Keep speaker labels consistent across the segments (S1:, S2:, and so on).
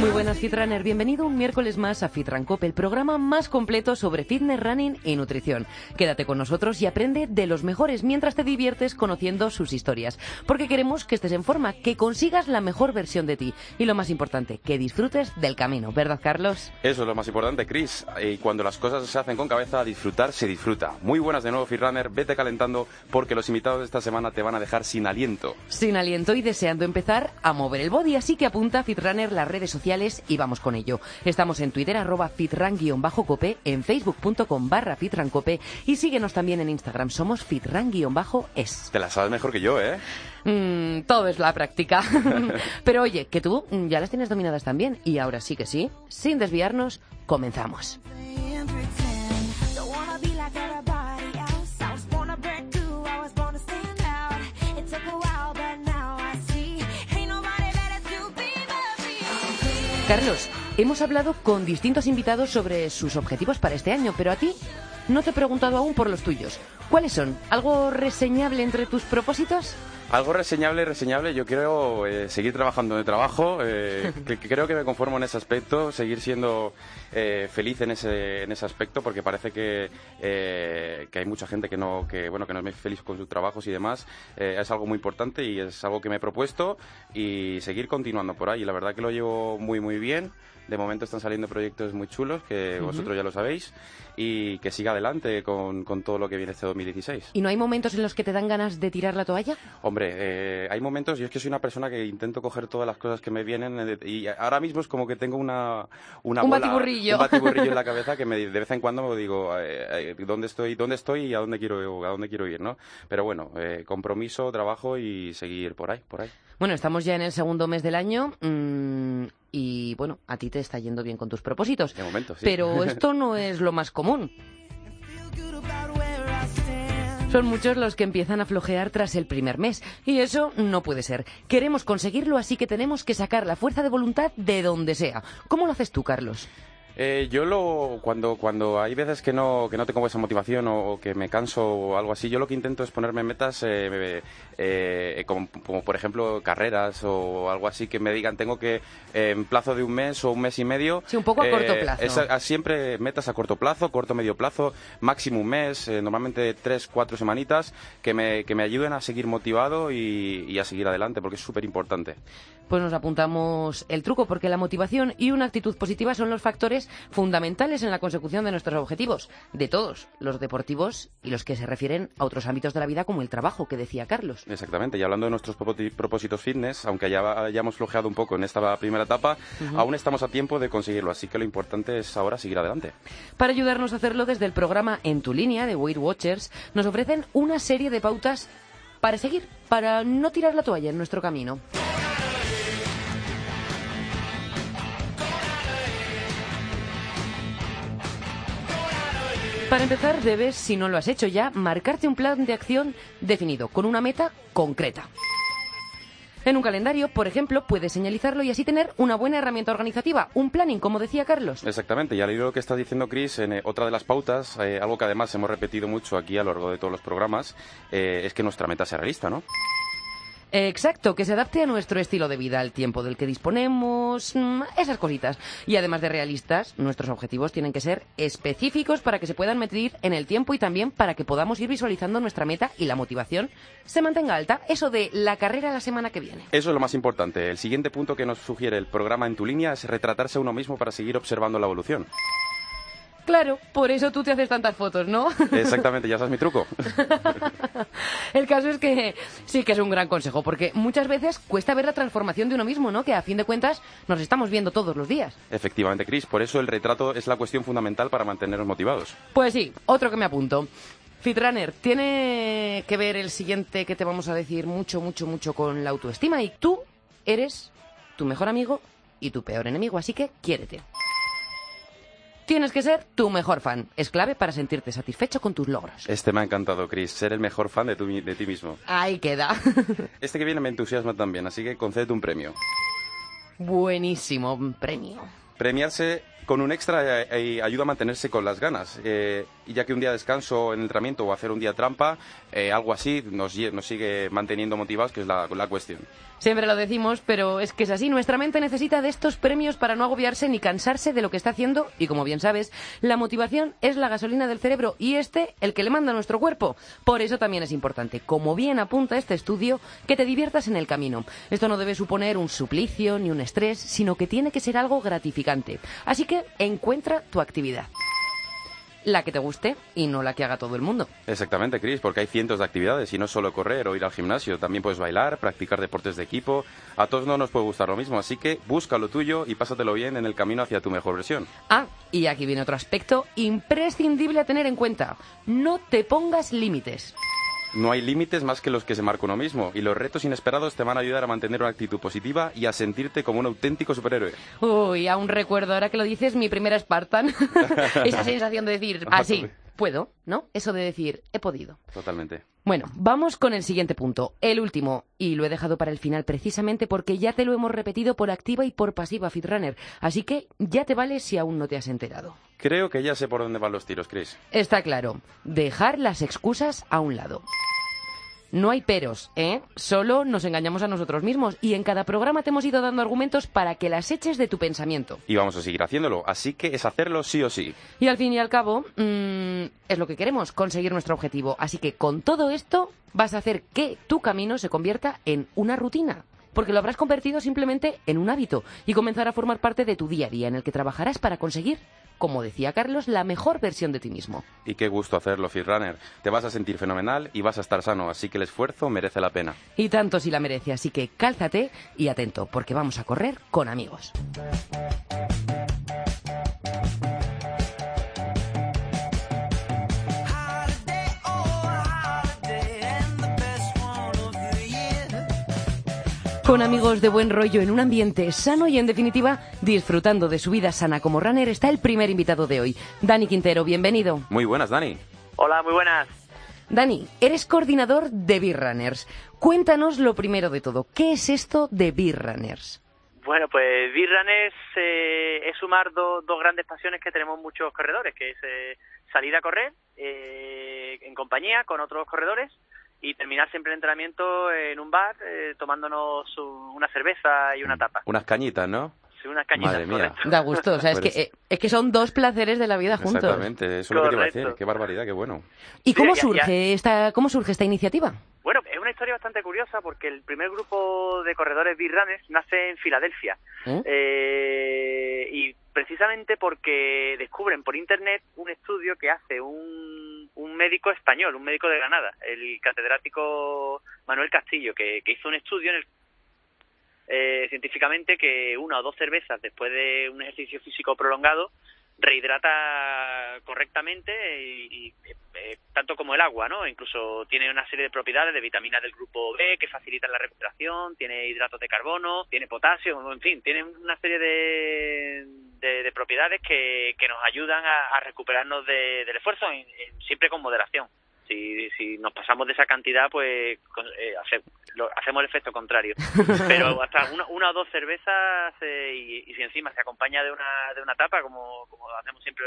S1: Muy buenas Fitrunner, bienvenido un miércoles más a Fitrancope, el programa más completo sobre fitness, running y nutrición. Quédate con nosotros y aprende de los mejores mientras te diviertes conociendo sus historias, porque queremos que estés en forma, que consigas la mejor versión de ti y lo más importante, que disfrutes del camino, ¿verdad Carlos?
S2: Eso es lo más importante, Chris. Y cuando las cosas se hacen con cabeza, disfrutar se disfruta. Muy buenas de nuevo, Fitrunner, vete calentando porque los invitados de esta semana te van a dejar sin aliento.
S1: Sin aliento y deseando empezar a mover el body, así que apunta a Fitrunner las redes sociales y vamos con ello. Estamos en Twitter, arroba fitran-cope, en facebook.com barra fitrancope y síguenos también en Instagram, somos fitran-es.
S2: Te la sabes mejor que yo, ¿eh?
S1: Mm, todo es la práctica. Pero oye, que tú ya las tienes dominadas también y ahora sí que sí, sin desviarnos, comenzamos. Carlos, hemos hablado con distintos invitados sobre sus objetivos para este año, pero a ti no te he preguntado aún por los tuyos. ¿Cuáles son? ¿Algo reseñable entre tus propósitos?
S2: Algo reseñable, reseñable. Yo quiero eh, seguir trabajando de trabajo. Eh, que, creo que me conformo en ese aspecto, seguir siendo eh, feliz en ese, en ese aspecto, porque parece que, que hay mucha gente que no, que, bueno, que no es feliz con sus trabajos y demás. es algo muy importante y es algo que me he propuesto y seguir continuando por ahí. La verdad que lo llevo muy, muy bien. De momento están saliendo proyectos muy chulos, que vosotros ya lo sabéis, y que siga adelante con, con, todo lo que viene este 2016.
S1: ¿Y no hay momentos en los que te dan ganas de tirar la toalla?
S2: Hombre, eh, hay momentos, yo es que soy una persona que intento coger todas las cosas que me vienen, eh, y ahora mismo es como que tengo una... una
S1: un
S2: bola,
S1: batiburrillo.
S2: Un batiburrillo en la cabeza que me, de vez en cuando me digo, eh, ¿dónde estoy dónde estoy y a dónde quiero, a dónde quiero ir, no? Pero bueno, compromiso, trabajo y seguir por ahí, por ahí.
S1: Bueno, estamos ya en el segundo mes del año. Mmm, y bueno, a ti te está yendo bien con tus propósitos.
S2: De momento, sí.
S1: Pero esto no es lo más común. Son muchos los que empiezan a flojear tras el primer mes. Y eso no puede ser. Queremos conseguirlo, así que tenemos que sacar la fuerza de voluntad de donde sea. ¿Cómo lo haces tú, Carlos?
S2: Eh, yo lo cuando cuando hay veces que no que no tengo esa motivación o, que me canso o algo así, yo lo que intento es ponerme metas eh, eh, como, por ejemplo carreras o algo así que me digan tengo que en plazo de un mes o un mes y medio.
S1: Sí, un poco a corto plazo.
S2: siempre metas a corto plazo, corto medio plazo, máximo un mes, normalmente tres cuatro semanitas que me que me ayuden a seguir motivado y, y a seguir adelante porque es súper importante.
S1: Pues nos apuntamos el truco porque la motivación y una actitud positiva son los factores fundamentales en la consecución de nuestros objetivos, de todos, los deportivos y los que se refieren a otros ámbitos de la vida como el trabajo, que decía Carlos.
S2: Exactamente, y hablando de nuestros propósitos fitness, aunque ya hayamos flojeado un poco en esta primera etapa, aún estamos a tiempo de conseguirlo, así que lo importante es ahora seguir adelante.
S1: Para ayudarnos a hacerlo desde el programa En tu línea de Weight Watchers, nos ofrecen una serie de pautas para seguir, para no tirar la toalla en nuestro camino. Para empezar, debes, si no lo has hecho ya, marcarte un plan de acción definido, con una meta concreta. En un calendario, por ejemplo, puedes señalizarlo y así tener una buena herramienta organizativa, un planning, como decía Carlos.
S2: Exactamente, y al hilo lo que estás diciendo, Chris, en eh, otra de las pautas, eh, algo que además hemos repetido mucho aquí a lo largo de todos los programas, eh, es que nuestra meta sea realista, ¿no?
S1: Exacto, que se adapte a nuestro estilo de vida, al tiempo del que disponemos, mm, esas cositas. Y además de realistas, nuestros objetivos tienen que ser específicos para que se puedan medir en el tiempo y también para que podamos ir visualizando nuestra meta y la motivación se mantenga alta. Eso de la carrera la semana que viene.
S2: Eso es lo más importante. El siguiente punto que nos sugiere el programa en tu línea es retratarse a uno mismo para seguir observando la evolución.
S1: Claro, por eso tú te haces tantas fotos, ¿no?
S2: Exactamente, ya sabes mi truco.
S1: El caso es que sí que es un gran consejo, porque muchas veces cuesta ver la transformación de uno mismo, ¿no? Que a fin de cuentas nos estamos viendo todos los días.
S2: Efectivamente, Chris, por eso el retrato es la cuestión fundamental para mantenernos motivados.
S1: Pues sí, otro que me apunto. Fitrunner, tiene que ver el siguiente que te vamos a decir mucho, mucho, mucho con la autoestima y tú eres tu mejor amigo y tu peor enemigo, así que quiérete. Tienes que ser tu mejor fan. Es clave para sentirte satisfecho con tus logros.
S2: Este me ha encantado, Chris. Ser el mejor fan de, de ti mismo.
S1: Ahí queda.
S2: Este que viene me entusiasma también, así que concédete un premio.
S1: Buenísimo premio.
S2: Premiarse con un extra eh, eh, ayuda a mantenerse con las ganas. Eh, y ya que un día de descanso en el entrenamiento o hacer un día trampa, eh, algo así nos, nos sigue manteniendo motivados, que es la, la cuestión.
S1: Siempre lo decimos, pero es que es así. Nuestra mente necesita de estos premios para no agobiarse ni cansarse de lo que está haciendo. Y como bien sabes, la motivación es la gasolina del cerebro y este el que le manda a nuestro cuerpo. Por eso también es importante, como bien apunta este estudio, que te diviertas en el camino. Esto no debe suponer un suplicio ni un estrés, sino que tiene que ser algo gratificante. Así que encuentra tu actividad. La que te guste y no la que haga todo el mundo.
S2: Exactamente, Chris, porque hay cientos de actividades y no solo correr o ir al gimnasio, también puedes bailar, practicar deportes de equipo. A todos no nos puede gustar lo mismo, así que busca lo tuyo y pásatelo bien en el camino hacia tu mejor versión.
S1: Ah, y aquí viene otro aspecto imprescindible a tener en cuenta. No te pongas límites.
S2: No hay límites más que los que se marca uno mismo y los retos inesperados te van a ayudar a mantener una actitud positiva y a sentirte como un auténtico superhéroe.
S1: Uy, aún recuerdo, ahora que lo dices, mi primera Spartan. Esa sensación de decir, así, puedo, ¿no? Eso de decir, he podido.
S2: Totalmente.
S1: Bueno, vamos con el siguiente punto, el último, y lo he dejado para el final precisamente porque ya te lo hemos repetido por activa y por pasiva Fitrunner, así que ya te vale si aún no te has enterado.
S2: Creo que ya sé por dónde van los tiros, Chris.
S1: Está claro, dejar las excusas a un lado. No hay peros, ¿eh? Solo nos engañamos a nosotros mismos y en cada programa te hemos ido dando argumentos para que las eches de tu pensamiento.
S2: Y vamos a seguir haciéndolo, así que es hacerlo sí o sí.
S1: Y al fin y al cabo, mm, es lo que queremos, conseguir nuestro objetivo. Así que con todo esto vas a hacer que tu camino se convierta en una rutina. Porque lo habrás convertido simplemente en un hábito y comenzará a formar parte de tu día a día en el que trabajarás para conseguir, como decía Carlos, la mejor versión de ti mismo.
S2: Y qué gusto hacerlo, Fitrunner. Te vas a sentir fenomenal y vas a estar sano, así que el esfuerzo merece la pena.
S1: Y tanto si la merece, así que cálzate y atento, porque vamos a correr con amigos. Con amigos de buen rollo en un ambiente sano y en definitiva disfrutando de su vida sana como runner está el primer invitado de hoy, Dani Quintero, bienvenido.
S2: Muy buenas, Dani.
S3: Hola, muy buenas.
S1: Dani, eres coordinador de Beer Runners. Cuéntanos lo primero de todo, ¿qué es esto de Beer Runners?
S3: Bueno, pues Birran es, eh, es sumar do- dos grandes pasiones que tenemos muchos corredores, que es eh, salir a correr eh, en compañía con otros corredores y terminar siempre el entrenamiento en un bar eh, tomándonos un- una cerveza y una tapa.
S2: Unas cañitas, ¿no?
S3: Sí, unas cañitas.
S2: Madre mía.
S3: correcto.
S1: Da gusto, o sea, es
S2: Pues-
S1: que, eh, es que son dos placeres de la vida juntos.
S2: Exactamente, eso es lo que te iba a decir. Qué barbaridad, qué bueno.
S1: ¿Y cómo
S3: Sí, ya-
S1: surge esta, cómo surge esta iniciativa?
S3: Bueno, es una historia bastante curiosa porque el primer grupo de corredores Birranes nace en Filadelfia.
S1: ¿Eh?
S3: Eh, y precisamente porque descubren por internet un estudio que hace un, un médico español, un médico de Granada, el catedrático Manuel Castillo, que, que hizo un estudio en el eh, científicamente que una o dos cervezas después de un ejercicio físico prolongado rehidrata correctamente y, eh, tanto como el agua, ¿no? Incluso tiene una serie de propiedades de vitaminas del grupo B que facilitan la recuperación, tiene hidratos de carbono, tiene potasio, en fin, tiene una serie de, de, de propiedades que, que nos ayudan a, a recuperarnos de- del esfuerzo, siempre con moderación. Si, si nos pasamos de esa cantidad, pues eh, hace- lo- hacemos el efecto contrario. Pero hasta una, una o dos cervezas eh, y, y si encima se acompaña de una, de una tapa, como, como hacemos siempre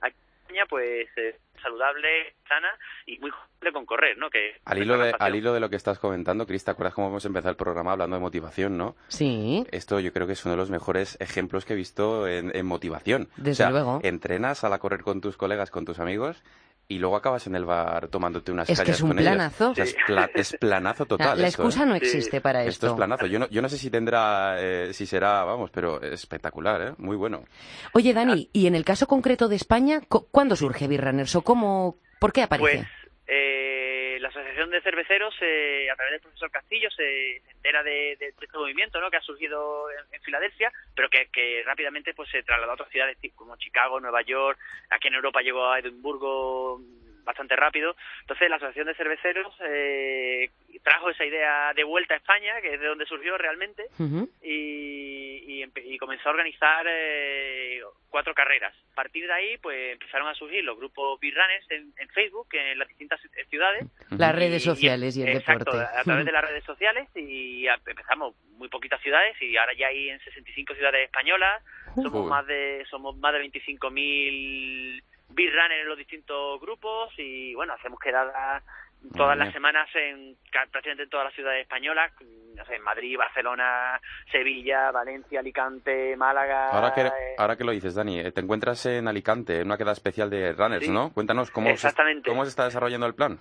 S3: aquí en España, pues eh, saludable, sana y muy cómodo con correr, ¿no? Que
S2: Al hilo, de, al hilo de lo que estás comentando, Cris, ¿te acuerdas cómo hemos empezado el programa hablando de motivación, no?
S1: Sí.
S2: Esto yo creo que es uno de los mejores ejemplos que he visto en, en motivación.
S1: Desde
S2: o sea,
S1: luego.
S2: entrenas a la correr con tus colegas, con tus amigos, y luego acabas en el bar tomándote unas
S1: Es que es un
S2: con
S1: planazo.
S2: O sea, es, pla- es planazo total.
S1: la
S2: esto,
S1: excusa
S2: ¿eh?
S1: no existe para
S2: Esto es
S1: esto.
S2: planazo. Yo no, yo no sé si tendrá, eh, si será, vamos, pero espectacular, ¿eh? Muy bueno.
S1: Oye, Dani, y en el caso concreto de España, cu- ¿cuándo surge Beer Runners o cómo, por qué aparece?
S3: Pues De Cerveceros, eh, a través del profesor Castillo, se, se entera de, este movimiento ¿no? que ha surgido en, Filadelfia, pero que, rápidamente pues se trasladó a otras ciudades como Chicago, Nueva York, aquí en Europa llegó a Edimburgo bastante rápido. Entonces la Asociación de Cerveceros eh, trajo esa idea de vuelta a España, que es de donde surgió realmente, y, y, y comenzó a organizar eh, cuatro carreras. A partir de ahí, pues empezaron a surgir los grupos B-Runners en, en, Facebook, en las distintas ciudades.
S1: Las redes sociales y, el
S3: exacto,
S1: deporte.
S3: a través de las redes sociales y empezamos muy poquitas ciudades y ahora ya hay en 65 ciudades españolas. Somos más de somos más de 25.000 B-Runners en los distintos grupos y bueno, hacemos quedadas todas las semanas en prácticamente en todas las ciudades españolas, no sé, en Madrid, Barcelona, Sevilla, Valencia, Alicante, Málaga.
S2: Ahora que, eh, ahora que lo dices, Dani, eh, te encuentras en Alicante, en una queda especial de runners, ¿no? Cuéntanos cómo se, cómo se está desarrollando el plan.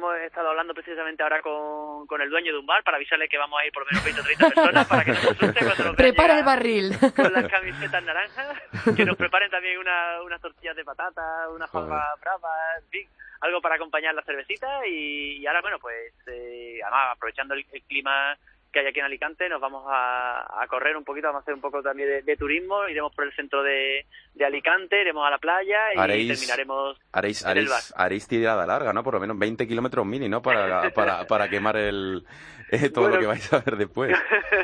S3: Hemos estado hablando precisamente ahora con, con, el dueño de un bar para avisarle que vamos a ir por lo menos 20 o 30 personas para que nos consulte cuando nos
S1: Prepara el barril.
S3: Con las camisetas naranjas, que nos preparen también una, unas tortillas de patata, unas papas bravas, en fin algo para acompañar la cervecita y, y ahora, bueno, pues eh, además aprovechando el, el, clima que hay aquí en Alicante, nos vamos a, a, correr un poquito, vamos a hacer un poco también de, de turismo, iremos por el centro de, de, Alicante, iremos a la playa y
S2: haréis,
S3: terminaremos
S2: haréis, haréis, el bar. haréis tirada larga, ¿no? Por lo menos 20 kilómetros mini, ¿no? Para, para, para quemar el, eh, todo
S3: bueno,
S2: lo que vais a ver después.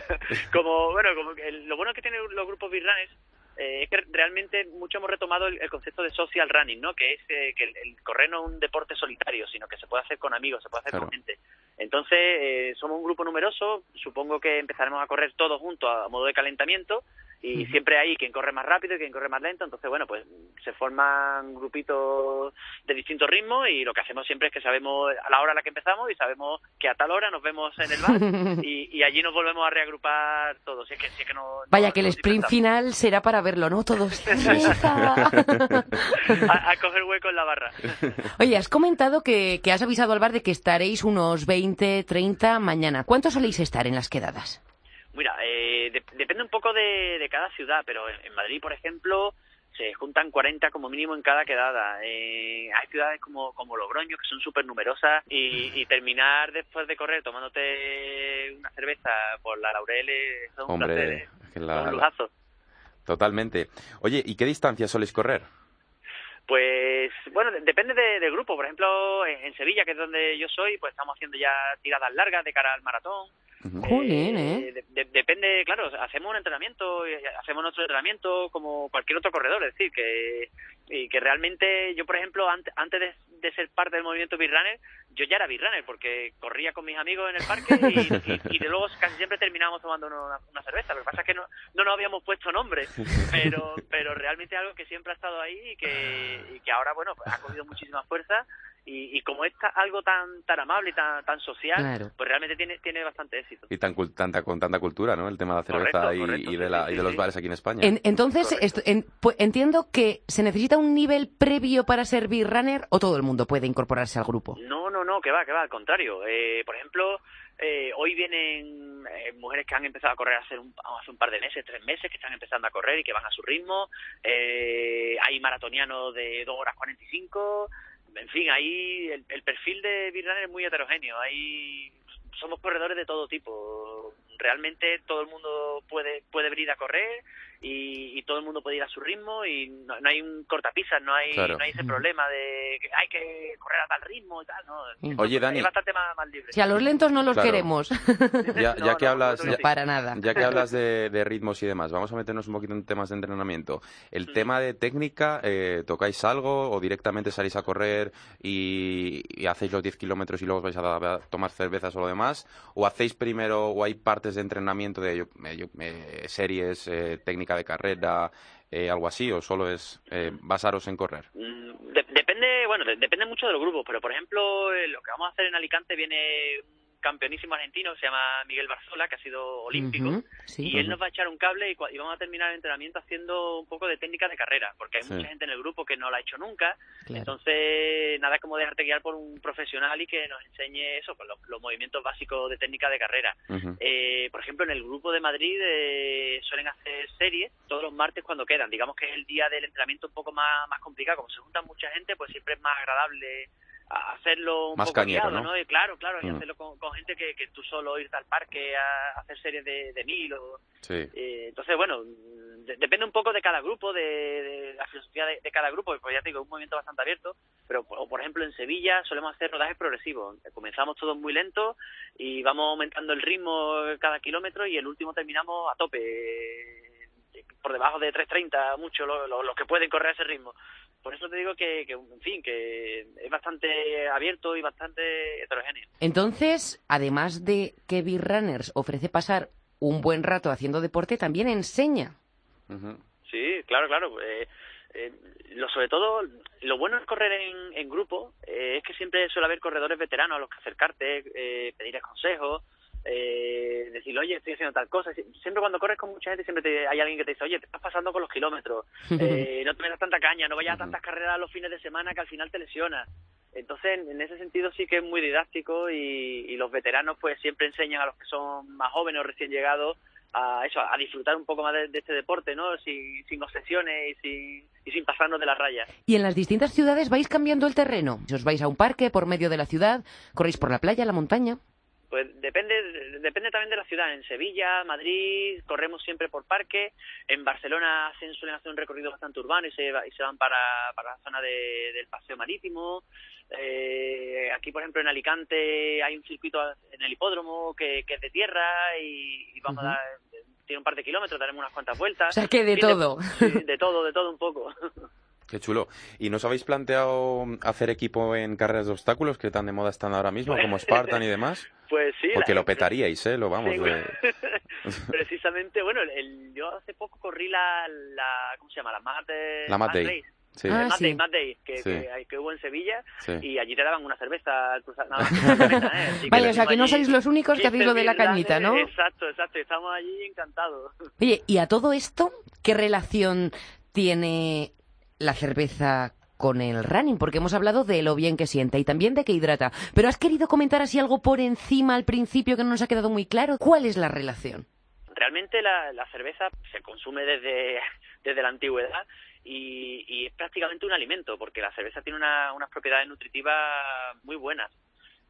S3: como, bueno, como el, lo bueno que tienen los grupos birranes eh, es que realmente mucho hemos retomado el, el, concepto de social running, ¿no? Que es eh, que el, el, correr no es un deporte solitario, sino que se puede hacer con amigos, se puede hacer claro. con gente. Entonces, eh, somos un grupo numeroso, supongo que empezaremos a correr todos juntos a modo de calentamiento y uh -huh. siempre hay quien corre más rápido y quien corre más lento, entonces bueno, pues se forman grupitos de distintos ritmos y lo que hacemos siempre es que sabemos a la hora a la que empezamos y sabemos que a tal hora nos vemos en el bar y, y allí nos volvemos a reagrupar todos. Si es que, si es que no,
S1: Vaya
S3: no,
S1: que el sprint final será para verlo, ¿no? Todos.
S3: a, a, coger hueco en la barra.
S1: Oye, has comentado que, que has avisado al bar de que estaréis unos 20, 30 mañana. ¿Cuántos soléis estar en las quedadas?
S3: Mira, eh, de, depende un poco de, de, cada ciudad, pero en, en, Madrid, por ejemplo, se juntan 40 como mínimo en cada quedada. Eh, hay ciudades como, como Logroño que son súper numerosas y, y, terminar después de correr tomándote una cerveza por la Laureles son
S2: Hombre,
S3: un placer,
S2: la,
S3: un lujazo.
S2: Totalmente. Oye, ¿y qué distancia soléis correr?
S3: Pues bueno, depende del de grupo. Por ejemplo, en, en, Sevilla, que es donde yo soy, pues estamos haciendo ya tiradas largas de cara al maratón.
S1: Uh -huh. eh,
S3: eh. De, de, depende, claro, hacemos un entrenamiento, hacemos nuestro entrenamiento como cualquier otro corredor, es decir, que, y que realmente yo, por ejemplo, antes, antes de, de ser parte del movimiento Beatrunner, yo ya era Beatrunner porque corría con mis amigos en el parque y, y, y de luego casi siempre terminábamos tomando una, una, cerveza. Lo que pasa es que no, no nos habíamos puesto nombre, pero, pero realmente algo que siempre ha estado ahí y que, y que ahora, bueno, pues ha cogido muchísima fuerza y, y, como es algo tan tan amable y tan, tan social, claro. pues realmente tiene, tiene bastante éxito.
S2: Y tan tanta, con tanta cultura, ¿no? El tema de la cerveza
S3: correcto,
S2: y,
S3: correcto,
S2: y, de, la,
S3: sí,
S2: y de los
S3: sí.
S2: bares aquí en España.
S1: En, entonces, esto, en, pues, entiendo que se necesita un nivel previo para ser beer runner o todo el mundo puede incorporarse al grupo.
S3: No, no, no, que va, que va, al contrario. Eh, por ejemplo, eh, hoy vienen eh, mujeres que han empezado a correr hace un, hace un par de meses, tres meses, que están empezando a correr y que van a su ritmo. Eh, hay maratonianos de 2 horas 45 en fin, ahí el, el perfil de Birrunner es muy heterogéneo. Hay somos corredores de todo tipo. Realmente todo el mundo puede puede venir a correr y, y todo el mundo puede ir a su ritmo y no, no hay un cortapisas, no hay
S2: claro.
S3: no hay ese problema de que hay que correr a tal ritmo y tal, no.
S2: Oye, Dani,
S3: es bastante más, más libre.
S1: Si a los lentos no los
S2: claro.
S1: queremos.
S2: Ya, ya
S3: no,
S2: que
S3: no,
S2: hablas
S1: no, para nada.
S2: Ya que hablas de, de, ritmos y demás, vamos a meternos un poquito en temas de entrenamiento. El mm. tema de técnica, eh, ¿tocáis algo o directamente salís a correr y, y hacéis los 10 kilómetros y luego os vais a, a, tomar cervezas o lo demás? ¿O hacéis primero o hay partes de entrenamiento de yo, yo, eh, series, eh, de carrera, eh, algo así, o solo es eh, basaros en correr?
S3: Mm, de depende, bueno, de depende mucho de los grupos, pero por ejemplo, eh, lo que vamos a hacer en Alicante viene campeonísimo argentino que se llama Miguel Barzola, que ha sido olímpico, uh -huh, sí, y él nos va a echar un cable y, y, vamos a terminar el entrenamiento haciendo un poco de técnica de carrera, porque hay sí. mucha gente en el grupo que no la ha hecho nunca, claro. entonces nada como dejarte guiar por un profesional y que nos enseñe eso, pues, los, los movimientos básicos de técnica de carrera. Uh -huh. eh, por ejemplo, en el grupo de Madrid eh, suelen hacer series todos los martes cuando quedan, digamos que es el día del entrenamiento un poco más, más complicado, como se junta mucha gente, pues siempre es más agradable hacerlo un
S2: más
S3: poco
S2: cañero,
S3: guiado,
S2: ¿no?
S3: ¿no? Y claro, claro, y mm. hacerlo con, con, gente que, que tú solo irte al parque a hacer series de, de mil o...
S2: Sí.
S3: Eh, entonces, bueno, de, depende un poco de cada grupo, de, de la filosofía de, cada grupo, pues ya te digo, es un movimiento bastante abierto, pero por, por ejemplo en Sevilla solemos hacer rodajes progresivos, comenzamos todos muy lentos y vamos aumentando el ritmo cada kilómetro y el último terminamos a tope por debajo de 3.30 mucho los que pueden correr a ese ritmo. Por eso te digo que, que, en fin, que es bastante abierto y bastante heterogéneo.
S1: Entonces, además de que B-Runners ofrece pasar un buen rato haciendo deporte, también enseña.
S3: Sí, claro, claro. Eh, eh, lo sobre todo, lo bueno es correr en, en grupo eh, es que siempre suele haber corredores veteranos a los que acercarte, eh, pedirles consejos, eh, decirle, oye, estoy haciendo tal cosa. Siempre cuando corres con mucha gente, siempre hay alguien que te dice, oye, te estás pasando con los kilómetros, eh, no te metas tanta caña, no vayas a tantas carreras los fines de semana que al final te lesionas. Entonces, en ese sentido sí que es muy didáctico y, y los veteranos pues siempre enseñan a los que son más jóvenes o recién llegados a eso, a disfrutar un poco más de, este deporte, ¿no? Sin, sin obsesiones y sin, y sin pasarnos de las rayas.
S1: ¿Y en las distintas ciudades vais cambiando el terreno? ¿Os vais a un parque por medio de la ciudad? ¿Corréis por la playa, la montaña?
S3: Pues depende, depende también de la ciudad. En Sevilla, Madrid, corremos siempre por parque. En Barcelona hacen, suelen hacer un recorrido bastante urbano y se, y se van para, para la zona de, del paseo marítimo. Eh, aquí, por ejemplo, en Alicante hay un circuito en el hipódromo que, que es de tierra y, vamos a dar, tiene un par de kilómetros, daremos unas cuantas vueltas.
S1: O sea, que de todo.
S3: de todo, de todo un poco.
S2: Qué chulo. ¿Y nos habéis planteado hacer equipo en carreras de obstáculos que tan de moda están ahora mismo, como Spartan y demás?
S3: Pues sí.
S2: Porque lo petaríais, ¿eh? Lo vamos.
S3: Precisamente, bueno, el, yo hace poco corrí la, la ¿cómo se llama? La Mad,
S2: la Mad Day.
S3: Sí. Ah, Mad, Day, Mad Day, que, que, hubo en Sevilla y allí te daban una cerveza al cruzar.
S1: ¿eh? Vale, o sea que no sois los únicos que hacéis lo de la cañita, ¿no?
S3: Exacto, exacto, estamos allí encantados.
S1: Oye, ¿y a todo esto qué relación tiene la cerveza con el running, porque hemos hablado de lo bien que sienta y también de que hidrata. Pero has querido comentar así algo por encima al principio que no nos ha quedado muy claro. ¿Cuál es la relación?
S3: Realmente la, cerveza se consume desde, desde la antigüedad y, es prácticamente un alimento, porque la cerveza tiene unas propiedades nutritivas muy buenas.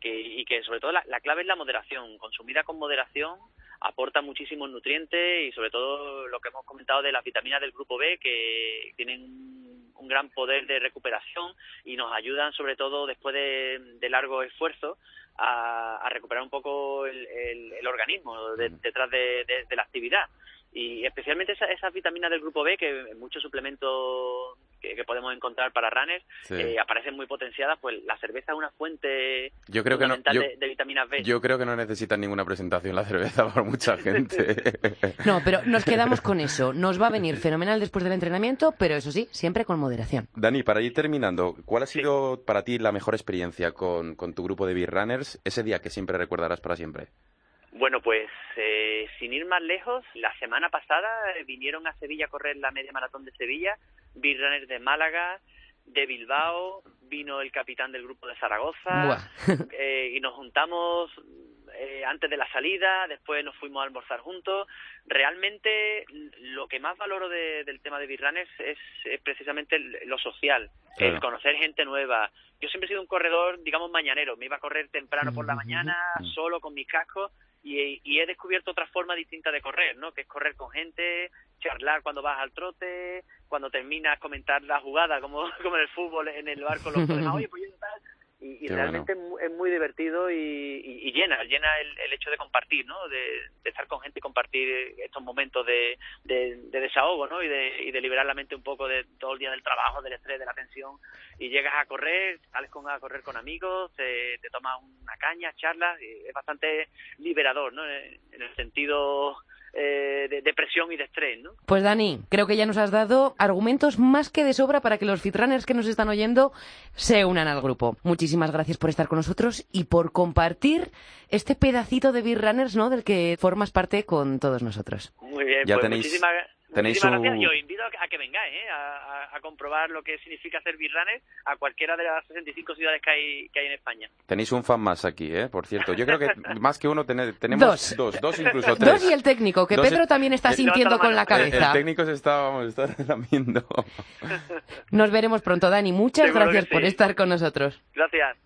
S3: Que, y que sobre todo la, la, clave es la moderación. Consumida con moderación aporta muchísimos nutrientes y sobre todo lo que hemos comentado de las vitaminas del grupo B que tienen un gran poder de recuperación y nos ayudan sobre todo después de, largo esfuerzo a, recuperar un poco el, organismo detrás de, la actividad. Y especialmente esas vitaminas del grupo B que en muchos suplementos que, podemos encontrar para runners eh, aparecen muy potenciadas, pues la cerveza es una fuente
S2: yo creo que no,
S3: de, vitaminas B.
S2: Yo creo que no necesita ninguna presentación la cerveza por mucha gente.
S1: no, pero nos quedamos con eso. Nos va a venir fenomenal después del entrenamiento, pero eso sí, siempre con moderación.
S2: Dani, para ir terminando, ¿cuál ha sido para ti la mejor experiencia con, con tu grupo de Beer Runners ese día que siempre recordarás para siempre?
S3: Bueno, pues eh, sin ir más lejos, la semana pasada vinieron a Sevilla a correr la media maratón de Sevilla, Runners de Málaga, de Bilbao, vino el capitán del grupo de Zaragoza eh, y nos juntamos eh, antes de la salida, después nos fuimos a almorzar juntos. Realmente lo que más valoro del tema de es, es precisamente lo social, el conocer gente nueva. Yo siempre he sido un corredor, digamos, mañanero. Me iba a correr temprano por la mañana, solo con mis cascos y, he descubierto otra forma distinta de correr, ¿no? Que es correr con gente, charlar cuando vas al trote, cuando terminas comentar la jugada, como, como en el fútbol, en el barco, los demás, oye, pues yo tal, y, realmente es, muy, divertido y, llena, llena el, hecho de compartir, ¿no? De, estar con gente y compartir estos momentos de, desahogo, ¿no? Y de, y de liberar la mente un poco de todo el día del trabajo, del estrés, de la tensión y llegas a correr, sales con, a correr con amigos, te, te tomas una caña, charlas, y es bastante liberador, ¿no? En el sentido eh, de, presión y de estrés, ¿no?
S1: Pues Dani, creo que ya nos has dado argumentos más que de sobra para que los fitrunners que nos están oyendo se unan al grupo. Muchísimas gracias por estar con nosotros y por compartir este pedacito de Beer Runners, ¿no? Del que formas parte con todos nosotros.
S3: Muy bien, ya pues tenéis... muchísimas Tenéis un... Yo invito a que vengáis ¿eh? a, comprobar lo que significa hacer birranes a cualquiera de las 65 ciudades que hay, que hay en España.
S2: Tenéis un fan más aquí, ¿eh? por cierto. Yo creo que más que uno tenemos dos, dos, dos incluso tres.
S1: Dos y el técnico, que Pedro también está sintiendo con la cabeza.
S2: El, técnico se está, vamos, está
S1: Nos veremos pronto, Dani. Muchas gracias por estar con nosotros.
S3: Gracias.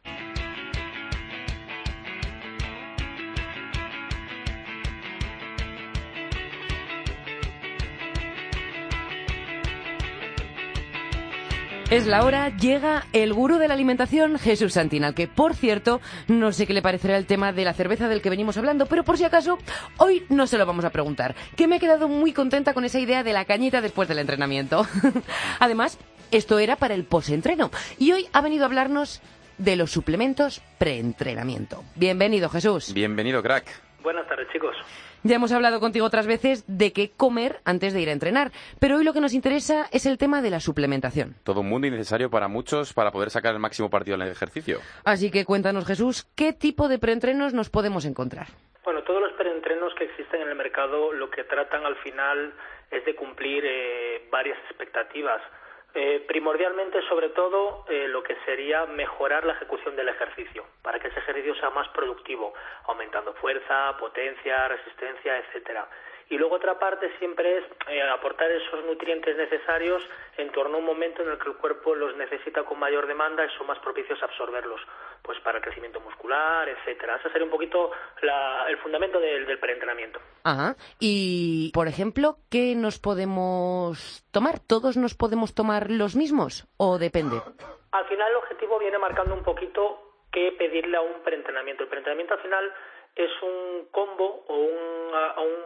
S1: Es la hora, llega el gurú de la alimentación, Jesús Santinal, que por cierto, no sé qué le parecerá el tema de la cerveza del que venimos hablando, pero por si acaso, hoy no se lo vamos a preguntar, que me he quedado muy contenta con esa idea de la cañita después del entrenamiento. Además, esto era para el posentreno, y hoy ha venido a hablarnos de los suplementos preentrenamiento. Bienvenido, Jesús.
S2: Bienvenido, crack.
S4: Buenas tardes, chicos.
S1: Ya hemos hablado contigo otras veces de qué comer antes de ir a entrenar, pero hoy lo que nos interesa es el tema de la suplementación.
S2: Todo un mundo innecesario para muchos para poder sacar el máximo partido en el ejercicio.
S1: Así que cuéntanos, Jesús, ¿qué tipo de preentrenos nos podemos encontrar?
S4: Bueno, todos los preentrenos que existen en el mercado lo que tratan al final es de cumplir eh, varias expectativas. Eh, primordialmente, sobre todo, eh, lo que sería mejorar la ejecución del ejercicio, para que ese ejercicio sea más productivo, aumentando fuerza, potencia, resistencia, etcétera. Y luego otra parte siempre es eh, aportar esos nutrientes necesarios en torno a un momento en el que el cuerpo los necesita con mayor demanda y son más propicios a absorberlos, pues para el crecimiento muscular, etcétera. Ese sería un poquito el fundamento del, del preentrenamiento.
S1: Ajá. Y, por ejemplo, ¿qué nos podemos tomar? ¿Todos nos podemos tomar los mismos o depende?
S4: Al final el objetivo viene marcando un poquito qué pedirle a un preentrenamiento. El preentrenamiento al final es un combo o un,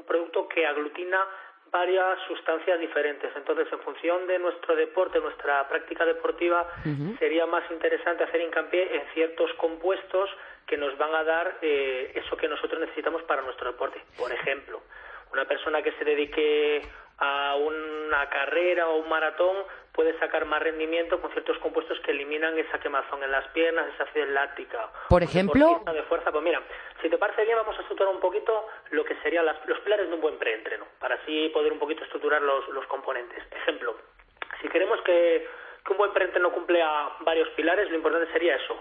S4: producto que aglutina varias sustancias diferentes. Entonces, en función de nuestro deporte, nuestra práctica deportiva, sería más interesante hacer hincapié en ciertos compuestos que nos van a dar eh, eso que nosotros necesitamos para nuestro deporte. Por ejemplo, una persona que se dedique a una carrera o un maratón puede sacar más rendimiento con ciertos compuestos que eliminan esa quemazón en las piernas, esa acidez láctica.
S1: Por ejemplo,
S4: de fuerza, pues mira, si te parece bien vamos a estructurar un poquito lo que serían los pilares de un buen preentreno, para así poder un poquito estructurar los, los componentes. Ejemplo, si queremos que, que un buen preentreno cumpla varios pilares, lo importante sería eso,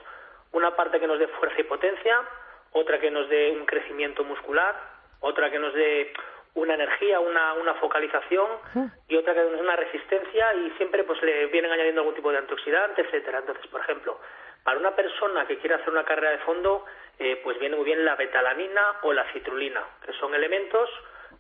S4: una parte que nos dé fuerza y potencia, otra que nos dé un crecimiento muscular, otra que nos dé una energía, una, una focalización y otra que es una resistencia y siempre pues le vienen añadiendo algún tipo de antioxidante, etcétera. Entonces, por ejemplo, para una persona que quiere hacer una carrera de fondo, eh, pues viene muy bien la betalanina o la citrulina, que son elementos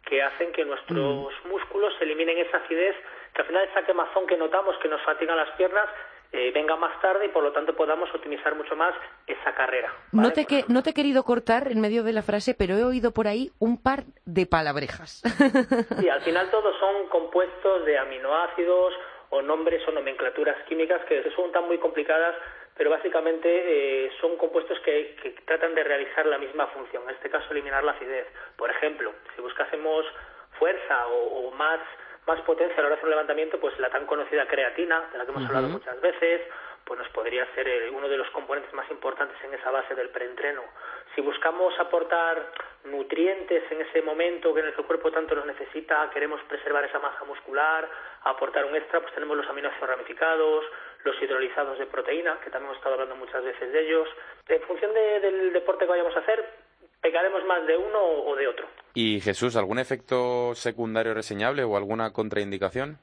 S4: que hacen que nuestros mm. músculos eliminen esa acidez, que al final esa quemazón que notamos que nos fatiga las piernas, eh, venga más tarde y por lo tanto podamos optimizar mucho más esa carrera.
S1: No, te que, no te he querido cortar en medio de la frase, pero he oído por ahí un par de palabrejas.
S4: Sí, al final todos son compuestos de aminoácidos o nombres o nomenclaturas químicas que son tan muy complicadas, pero básicamente eh, son compuestos que, que, tratan de realizar la misma función, en este caso eliminar la acidez. Por ejemplo, si buscásemos fuerza o, o más más potencia a la hora de hacer un levantamiento, pues la tan conocida creatina, de la que hemos hablado muchas veces, pues nos podría ser eh, uno de los componentes más importantes en esa base del preentreno. Si buscamos aportar nutrientes en ese momento que en el cuerpo tanto los necesita, queremos preservar esa masa muscular, aportar un extra, pues tenemos los aminoácidos ramificados, los hidrolizados de proteína, que también hemos estado hablando muchas veces de ellos. En función del deporte que vayamos a hacer, pegaremos más de uno o de otro.
S2: ¿Y Jesús, algún efecto secundario reseñable o alguna contraindicación?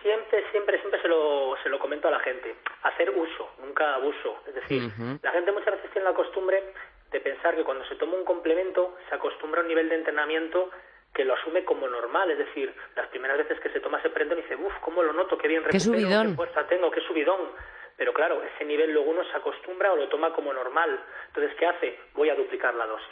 S4: Siempre, siempre, siempre se lo, se lo comento a la gente. Hacer uso, nunca abuso. Es decir, la gente muchas veces tiene la costumbre de pensar que cuando se toma un complemento se acostumbra a un nivel de entrenamiento que lo asume como normal, es decir, las primeras veces que se toma ese prendo dice, uff, cómo lo noto, qué bien recupero, qué, qué fuerza tengo, qué subidón. Pero claro, ese nivel luego uno se acostumbra o lo toma como normal. Entonces, ¿qué hace? Voy a duplicar la dosis.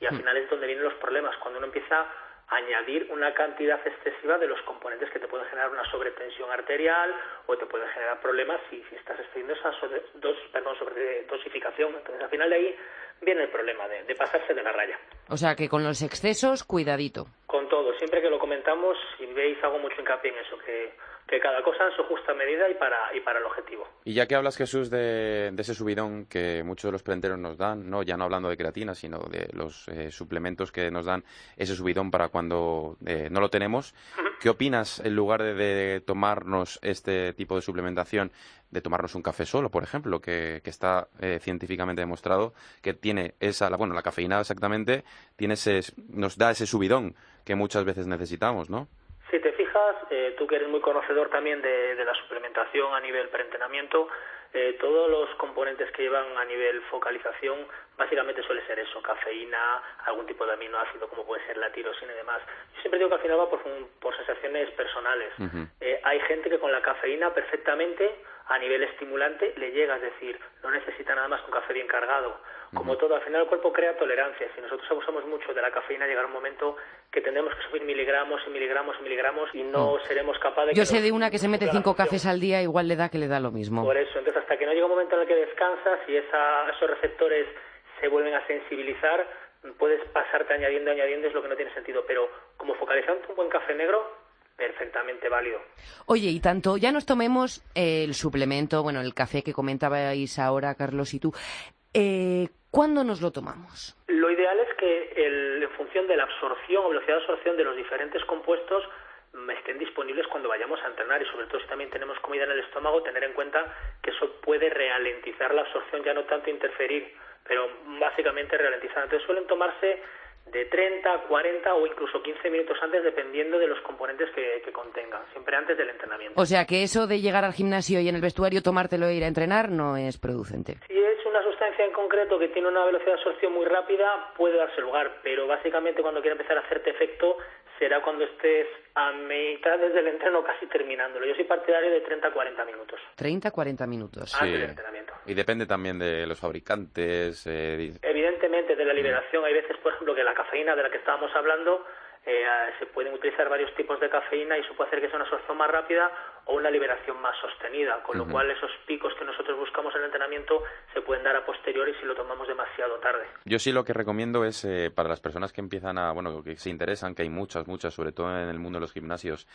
S4: Y al hmm. final es donde vienen los problemas, cuando uno empieza a añadir una cantidad excesiva de los componentes que te pueden generar una sobretensión arterial o te pueden generar problemas si, si estás estudiando esa dos, perdón, sobre dosificación. Entonces, al final de ahí viene el problema de, de pasarse de la raya.
S1: O sea, que con los excesos, cuidadito.
S4: Con todo. Siempre que lo comentamos, si veis, hago mucho hincapié en eso, que que cada cosa en su justa medida y para, y para el objetivo.
S2: Y ya que hablas, Jesús, de, ese subidón que muchos de los prenteros nos dan, no ya no hablando de creatina, sino de los eh, suplementos que nos dan ese subidón para cuando eh, no lo tenemos, ¿qué opinas en lugar de, tomarnos este tipo de suplementación, de tomarnos un café solo, por ejemplo, que, que está eh, científicamente demostrado que tiene esa, bueno, la cafeína exactamente, tiene ese, nos da ese subidón que muchas veces necesitamos, ¿no?
S4: Si te fijas, eh, tú que eres muy conocedor también de, la suplementación a nivel preentrenamiento, eh, todos los componentes que llevan a nivel focalización básicamente suele ser eso, cafeína, algún tipo de aminoácido como puede ser la tirosina y demás. Yo siempre digo que al final va por, por sensaciones personales. eh, hay gente que con la cafeína perfectamente a nivel estimulante le llega, es decir, no necesita nada más que un café bien cargado. Como todo, al final el cuerpo crea tolerancia. Si nosotros abusamos mucho de la cafeína, llegará un momento que tendremos que subir miligramos y miligramos y miligramos y no seremos capaces de...
S1: Yo sé de una que se mete cinco cafés al día, igual le da que le da lo mismo.
S4: Por eso, entonces hasta que no llega un momento en el que descansas y esa, esos receptores se vuelven a sensibilizar, puedes pasarte añadiendo, añadiendo, es lo que no tiene sentido. Pero como focalizando un buen café negro, perfectamente válido.
S1: Oye, y tanto, ya nos tomemos el suplemento, bueno, el café que comentabais ahora, Carlos y tú. Eh, ¿Cuándo nos lo tomamos?
S4: Lo ideal es que en función de la absorción o velocidad de absorción de los diferentes compuestos mm, estén disponibles cuando vayamos a entrenar y sobre todo si también tenemos comida en el estómago, tener en cuenta que eso puede ralentizar la absorción, ya no tanto interferir, pero básicamente ralentizar. Entonces suelen tomarse de 30, 40 o incluso 15 minutos antes, dependiendo de los componentes que, que contenga, siempre antes del entrenamiento.
S1: O sea que eso de llegar al gimnasio y en el vestuario tomártelo e ir a entrenar no es producente.
S4: Si es una sustancia en concreto que tiene una velocidad de absorción muy rápida, puede darse lugar, pero básicamente cuando quiera empezar a hacerte efecto será cuando estés a mitad desde el entreno casi terminándolo. Yo soy partidario de 30 a 40 minutos.
S1: 30 a 40 minutos.
S4: Antes del entrenamiento.
S2: Y depende también de los fabricantes. Eh...
S4: Evidentemente de la liberación. Hay veces, por ejemplo, que la cafeína de la que estábamos hablando eh, se pueden utilizar varios tipos de cafeína y eso puede hacer que sea una absorción más rápida o una liberación más sostenida, con lo cual esos picos que nosotros buscamos en el entrenamiento se pueden dar a posteriori si lo tomamos demasiado tarde.
S2: Yo sí lo que recomiendo es eh, para las personas que empiezan a, bueno, que se interesan, que hay muchas, muchas, sobre todo en el mundo de los gimnasios,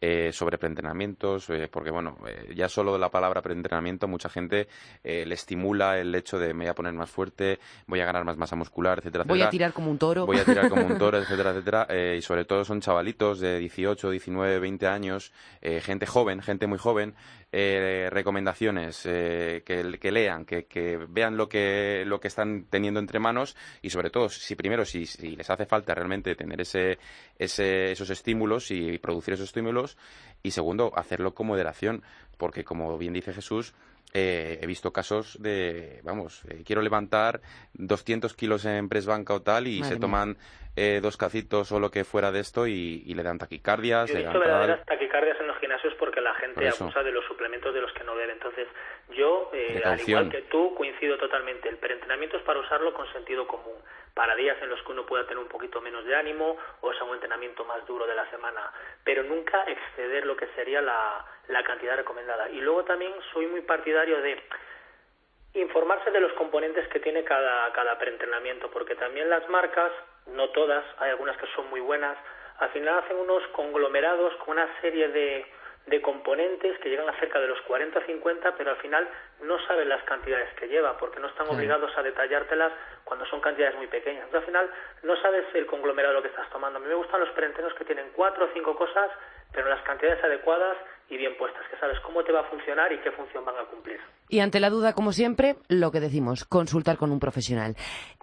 S2: eh, sobre preentrenamientos, eh, porque bueno, eh, ya solo la palabra preentrenamiento mucha gente eh, le estimula el hecho de me voy a poner más fuerte, voy a ganar más masa muscular, etcétera,
S1: Voy
S2: etcétera.
S1: a tirar como un toro.
S2: Voy a tirar como un toro, etcétera, etcétera. Eh, y sobre todo son chavalitos de 18, 19, 20 años, eh, gente joven, gente muy joven, eh, recomendaciones, eh, que, que lean, que, que vean lo que, lo que están teniendo entre manos y sobre todo, si primero, si, si les hace falta realmente tener ese, ese, esos estímulos y producir esos estímulos y segundo, hacerlo con moderación, porque como bien dice Jesús, eh, he visto casos de, vamos, eh, quiero levantar 200 kilos en press banca o tal y
S1: Madre
S2: se toman eh, dos cacitos o lo que fuera de esto y, y le dan taquicardias,
S4: Yo he visto verdaderas taquicardias en gimnasios porque la gente abusa de los suplementos de los que no debe. Entonces, yo, eh, al igual que tú, coincido totalmente. El preentrenamiento es para usarlo con sentido común. Para días en los que uno pueda tener un poquito menos de ánimo o sea un entrenamiento más duro de la semana. Pero nunca exceder lo que sería la, la cantidad recomendada. Y luego también soy muy partidario de informarse de los componentes que tiene cada, cada preentrenamiento, porque también las marcas, no todas, hay algunas que son muy buenas, al final hacen unos conglomerados con una serie de, de componentes que llegan a cerca de los 40 o 50, pero al final no saben las cantidades que lleva, porque no están obligados a detallártelas cuando son cantidades muy pequeñas. Entonces, al final no sabes el conglomerado de lo que estás tomando. A mí me gustan los preentrenos que tienen cuatro o cinco cosas, pero en las cantidades adecuadas y bien puestas, que sabes cómo te va a funcionar y qué función van a cumplir.
S1: Y ante la duda, como siempre, lo que decimos, consultar con un profesional.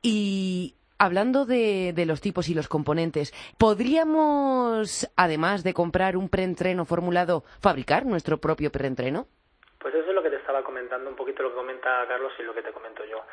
S1: Y hablando de, de los tipos y los componentes, ¿podríamos, además de comprar un preentreno formulado, fabricar nuestro propio preentreno?
S4: Pues eso es lo que te estaba comentando, un poquito lo que comenta Carlos y lo que te comento yo.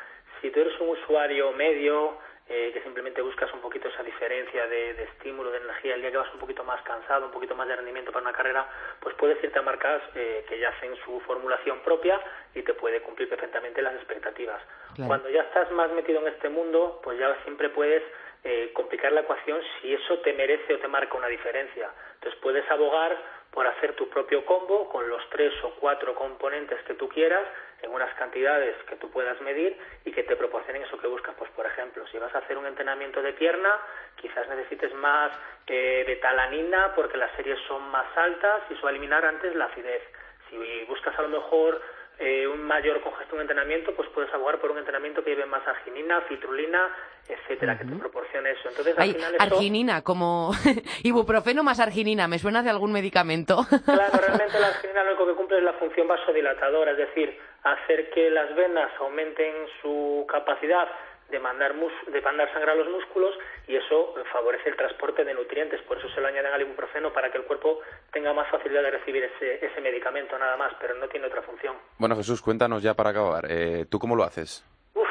S4: Si tú eres un usuario medio, eh, que simplemente buscas un poquito esa diferencia de, de estímulo, de energía, el día que vas un poquito más cansado, un poquito más de rendimiento para una carrera, pues puedes irte a marcas eh, que ya hacen su formulación propia y te puede cumplir perfectamente las expectativas.
S1: Claro.
S4: Cuando ya estás más metido en este mundo, pues ya siempre puedes eh, complicar la ecuación si eso te merece o te marca una diferencia. Entonces puedes abogar por hacer tu propio combo con los tres o cuatro componentes que tú quieras en unas cantidades que tú puedas medir y que te proporcionen eso que buscas. Pues por ejemplo, si vas a hacer un entrenamiento de pierna, quizás necesites más eh, betalanina porque las series son más altas y eso va a eliminar antes la acidez. Si buscas a lo mejor eh, un mayor congestión de entrenamiento, pues puedes abogar por un entrenamiento que lleve más arginina, citrulina, etcétera, que te proporcione eso. Entonces, al final
S1: arginina, como ibuprofeno más arginina, me suena de algún medicamento.
S4: Claro, realmente la arginina lo único que cumple es la función vasodilatadora, es decir, hacer que las venas aumenten su capacidad de mandar, mus- de mandar sangre a los músculos y eso favorece el transporte de nutrientes. Por eso se lo añaden al ibuprofeno para que el cuerpo tenga más facilidad de recibir ese, ese medicamento nada más, pero no tiene otra función.
S2: Bueno, Jesús, cuéntanos ya para acabar. Eh, ¿Tú cómo lo haces?
S4: Uf,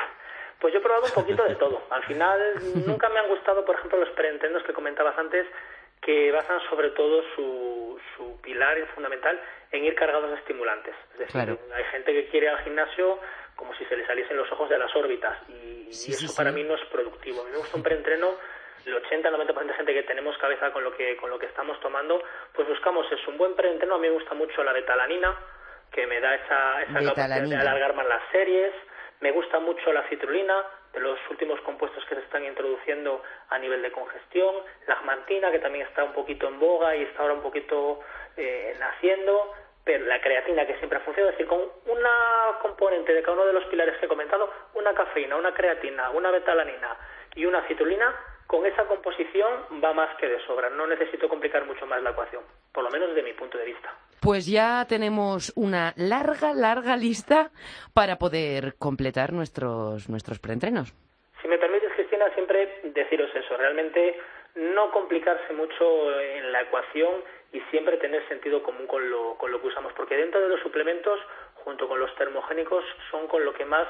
S4: pues yo he probado un poquito de todo. Al final nunca me han gustado, por ejemplo, los preentrenos que comentabas antes, que basan sobre todo su, su pilar fundamental en ir cargados de estimulantes. Es decir, hay gente que quiere al gimnasio como si se le saliesen los ojos de las órbitas y, eso para mí no es productivo. A mí me gusta un preentreno el 80-90% de gente que tenemos cabeza con lo que con lo que estamos tomando, pues buscamos es un buen preentreno. A mí me gusta mucho la betalanina, que me da esa, esa capacidad de alargar más las series. Me gusta mucho la citrulina, los últimos compuestos que se están introduciendo a nivel de congestión, la agmantina, que también está un poquito en boga y está ahora un poquito eh, naciendo, pero la creatina, que siempre ha funcionado, es decir, con una componente de cada uno de los pilares que he comentado, una cafeína, una creatina, una betalanina y una citrulina, con esa composición va más que de sobra. No necesito complicar mucho más la ecuación, por lo menos desde mi punto de vista.
S1: Pues ya tenemos una larga, larga lista para poder completar nuestros, nuestros preentrenos.
S4: Si me permites, Cristina, siempre deciros eso. Realmente no complicarse mucho en la ecuación y siempre tener sentido común con lo, con lo que usamos, porque dentro de los suplementos, junto con los termogénicos, son con lo que más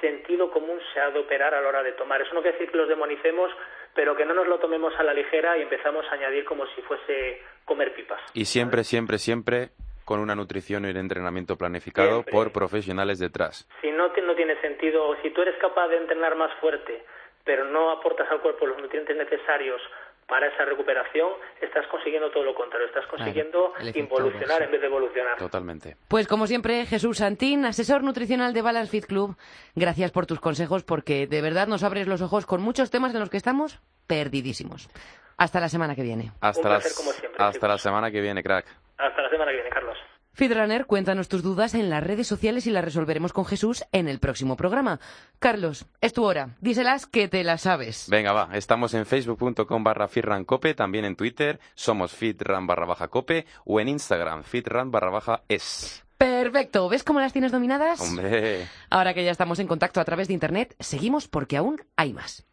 S4: sentido común se ha de operar a la hora de tomar. Eso no quiere decir que los demonicemos, pero que no nos lo tomemos a la ligera y empezamos a añadir como si fuese comer pipas.
S2: Y siempre, siempre, siempre con una nutrición y un entrenamiento planificado por profesionales detrás.
S4: Si no, no tiene sentido, si tú eres capaz de entrenar más fuerte, pero no aportas al cuerpo los nutrientes necesarios para esa recuperación, estás consiguiendo todo lo contrario, estás consiguiendo involucionar en vez de evolucionar.
S2: Totalmente.
S1: Pues como siempre, Jesús Santín, asesor nutricional de Balance Fit Club, gracias por tus consejos porque de verdad nos abres los ojos con muchos temas en los que estamos perdidísimos. Hasta la semana que viene.
S2: Hasta, hasta la semana que viene, crack.
S4: Hasta la semana que viene, Carlos.
S1: Feedrunner, cuéntanos tus dudas en las redes sociales y las resolveremos con Jesús en el próximo programa. Carlos, es tu hora. Díselas que te las sabes.
S2: Venga, va. Estamos en facebook.com barra fitrancope, también en Twitter somos fitran barra baja cope o en Instagram fitran barra baja es.
S1: Perfecto. ¿Ves cómo las tienes dominadas?
S2: Hombre.
S1: Ahora que ya estamos en contacto a través de Internet, seguimos porque aún hay más.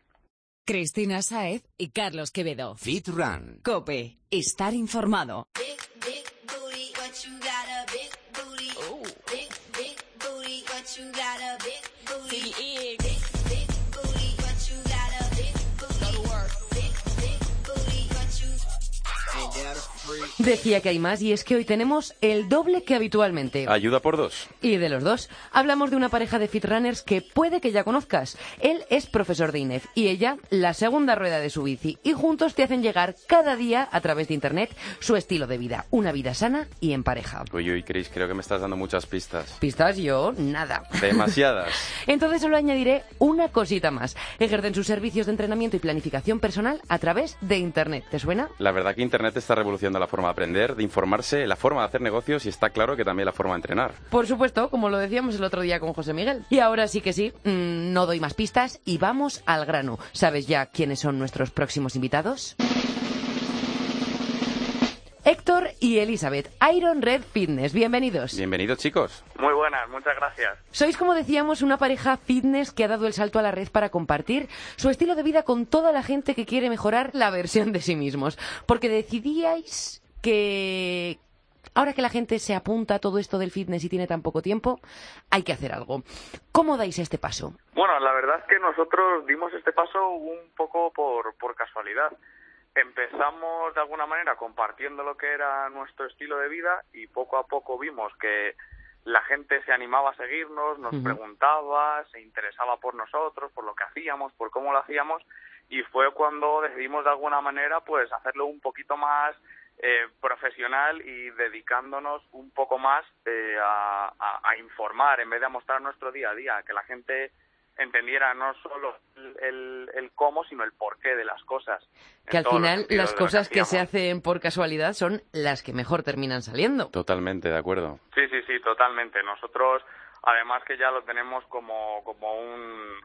S5: Cristina Saez y Carlos Quevedo.
S6: FitRun.
S5: Cope. Estar informado. Decía que hay más y es que hoy tenemos el doble que habitualmente.
S2: Ayuda por dos.
S1: Y de los dos, hablamos de una pareja de fitrunners que puede que ya conozcas. Él es profesor de INEF y ella la segunda rueda de su bici. Y juntos te hacen llegar cada día a través de internet su estilo de vida. Una vida sana y en pareja.
S2: Uy, uy, Chris, creo que me estás dando muchas pistas.
S1: ¿Pistas? Yo, nada.
S2: Demasiadas.
S1: Entonces solo añadiré una cosita más. Ejercen sus servicios de entrenamiento y planificación personal a través de internet. ¿Te suena?
S2: La verdad que internet está revolucionando la forma aprender, de informarse, la forma de hacer negocios y está claro que también la forma de entrenar.
S1: Por supuesto, como lo decíamos el otro día con José Miguel. Y ahora sí que sí, mm, no doy más pistas y vamos al grano. ¿Sabes ya quiénes son nuestros próximos invitados? Héctor y Elizabeth, Iron Red Fitness, bienvenidos.
S2: Bienvenidos chicos.
S3: Muy buenas, muchas gracias.
S1: Sois, como decíamos, una pareja fitness que ha dado el salto a la red para compartir su estilo de vida con toda la gente que quiere mejorar la versión de sí mismos. Porque decidíais que ahora que la gente se apunta a todo esto del fitness y tiene tan poco tiempo, hay que hacer algo. ¿Cómo dais este paso?
S7: Bueno, la verdad es que nosotros dimos este paso un poco por, por casualidad empezamos de alguna manera compartiendo lo que era nuestro estilo de vida y poco a poco vimos que la gente se animaba a seguirnos, nos preguntaba, se interesaba por nosotros, por lo que hacíamos, por cómo lo hacíamos y fue cuando decidimos de alguna manera pues hacerlo un poquito más eh, profesional y dedicándonos un poco más eh, a, a, informar en vez de a mostrar nuestro día a día, que la gente entendiera no solo el, el, cómo, sino el porqué de las cosas.
S1: Que al final las cosas que, se hacen por casualidad son las que mejor terminan saliendo.
S2: Totalmente, de acuerdo.
S7: Sí, sí, sí, totalmente. Nosotros, además que ya lo tenemos como, como un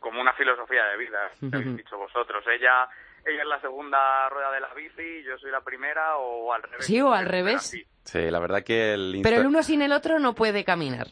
S7: como una filosofía de vida, habéis dicho vosotros. Ella ella es la segunda rueda de la bici, yo soy la primera o al revés.
S1: Sí, o al revés.
S2: Sí, la verdad que el...
S1: Pero el uno sin el otro no puede caminar.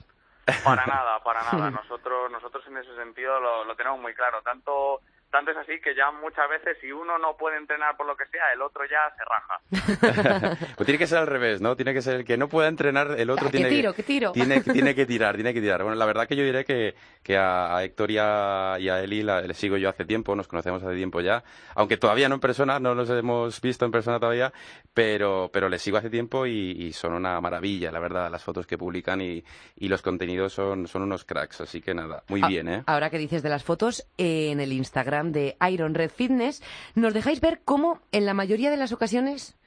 S7: Para nada, para nada. Nosotros, nosotros en ese sentido lo, lo, tenemos muy claro. Tanto tanto es así que ya muchas veces si uno no puede entrenar por lo que sea, el otro ya se raja.
S2: pues tiene que ser al revés, ¿no? Tiene que ser el que no pueda entrenar, el otro tiene,
S1: tiro, que, tiro.
S2: Tiene, tiene, que tirar, tiene que tirar. Bueno, la verdad que yo diré que, que a, Héctor y a, Eli le sigo yo hace tiempo, nos conocemos hace tiempo ya, aunque todavía no en persona, no nos hemos visto en persona todavía, pero, pero les sigo hace tiempo y, son una maravilla, la verdad, las fotos que publican y, y los contenidos son, son unos cracks, así que nada, muy
S1: ah,
S2: bien, ¿eh?
S1: Ahora que dices de las fotos, en el Instagram de Iron Red Fitness, nos dejáis ver cómo en la mayoría de las ocasiones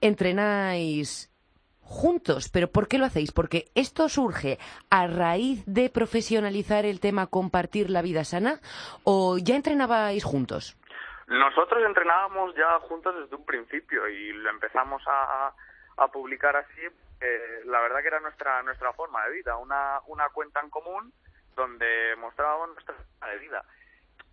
S1: entrenáis juntos. ¿Pero por qué lo hacéis? ¿Porque esto surge a raíz de profesionalizar el tema compartir la vida sana o ya entrenabais juntos?
S7: Nosotros entrenábamos ya juntos desde un principio y lo empezamos a, publicar así. Eh, la verdad que era nuestra nuestra forma de vida, una, una cuenta en común donde mostrábamos nuestra forma de vida.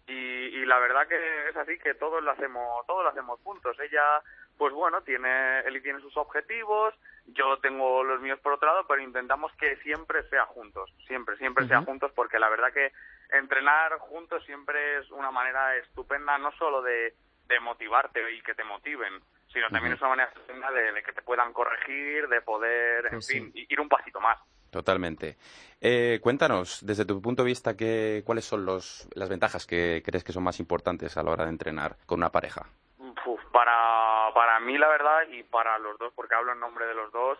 S7: Y, y la verdad que es así que todos lo hacemos todos lo hacemos juntos. Ella pues bueno, tiene, él tiene sus objetivos, yo tengo los míos por otro lado, pero intentamos que siempre sea juntos, siempre, siempre sea juntos, porque la verdad que entrenar juntos siempre es una manera estupenda, no solo de, de motivarte y que te motiven, sino también es una manera estupenda de, que te puedan corregir, de poder, en pues fin, ir un pasito más.
S2: Totalmente. Eh, cuéntanos, desde tu punto de vista, ¿qué, ¿cuáles son los, las ventajas que crees que son más importantes a la hora de entrenar con una pareja?
S7: para, para mí, la verdad, y para los dos, porque hablo en nombre de los dos,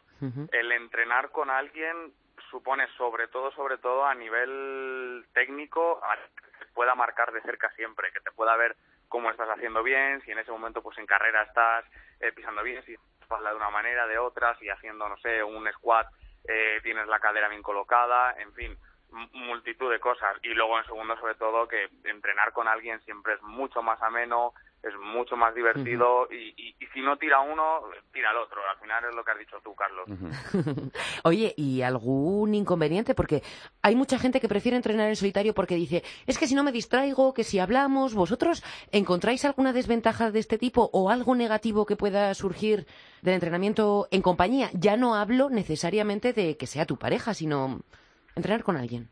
S7: el entrenar con alguien supone sobre todo, sobre todo a nivel técnico, que te pueda marcar de cerca siempre, que te pueda ver cómo estás haciendo bien, si en ese momento pues en carrera estás eh, pisando bien, si espalda de una manera, de otra, si haciendo, no sé, un squat eh, tienes la cadera bien colocada, en fin, multitud de cosas. Y luego en segundo, sobre todo, que entrenar con alguien siempre es mucho más ameno, es mucho más divertido y, y, si no tira uno, tira el otro. Al final es lo que has dicho tú, Carlos.
S1: Oye, ¿y algún inconveniente? Porque hay mucha gente que prefiere entrenar en solitario porque dice, es que si no me distraigo, que si hablamos, ¿vosotros encontráis alguna desventaja de este tipo o algo negativo que pueda surgir del entrenamiento en compañía? Ya no hablo necesariamente de que sea tu pareja, sino entrenar con alguien.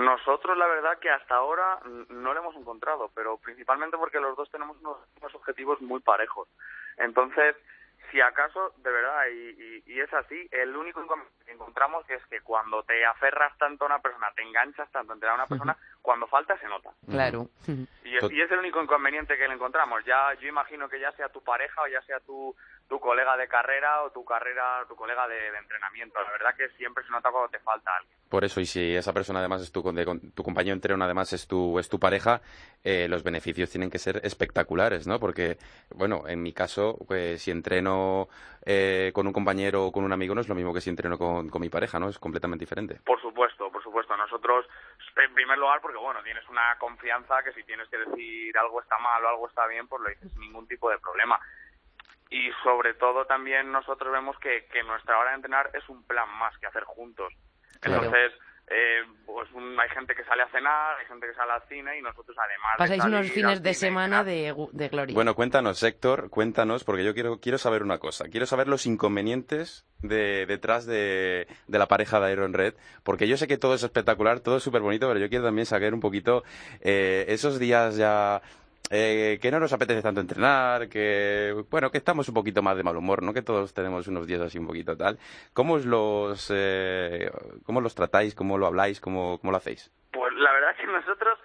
S7: Nosotros la verdad que hasta ahora no lo hemos encontrado, pero principalmente porque los dos tenemos unos, objetivos muy parejos. Entonces, si acaso, de verdad, y, y, es así, el único que encontramos es que cuando te aferras tanto a una persona, te enganchas tanto a una persona, cuando falta se nota.
S1: Claro.
S7: Y es, y es, el único inconveniente que le encontramos. Ya, yo imagino que ya sea tu pareja o ya sea tu, tu colega de carrera o tu carrera, tu colega de, entrenamiento. La verdad que siempre se nota cuando te falta alguien.
S2: Por eso, y si esa persona además es tu, tu compañero entreno, además es tu, es tu pareja, eh, los beneficios tienen que ser espectaculares, ¿no? Porque, bueno, en mi caso, pues, si entreno eh, con un compañero o con un amigo no es lo mismo que si entreno con, con mi pareja, ¿no? Es completamente diferente.
S7: Por supuesto, por supuesto. Nosotros, en primer lugar, porque, bueno, tienes una confianza que si tienes que decir algo está mal o algo está bien, pues lo dices sin ningún tipo de problema y sobre todo también nosotros vemos que, que nuestra hora de entrenar es un plan más que hacer juntos. Entonces, eh, pues hay gente que sale a cenar, hay gente que sale al cine y nosotros además...
S1: Pasáis unos fines de semana de, de, gloria.
S2: Bueno, cuéntanos, Héctor, cuéntanos, porque yo quiero, quiero saber una cosa. Quiero saber los inconvenientes de, detrás de, de la pareja de Iron Red, porque yo sé que todo es espectacular, todo es súper bonito, pero yo quiero también saber un poquito eh, esos días ya eh, que no nos apetece tanto entrenar, que bueno, que estamos un poquito más de mal humor, ¿no? Que todos tenemos unos días así un poquito tal. ¿Cómo os los, eh, cómo los tratáis, cómo lo habláis, cómo, cómo lo hacéis?
S7: Pues la verdad es que nosotros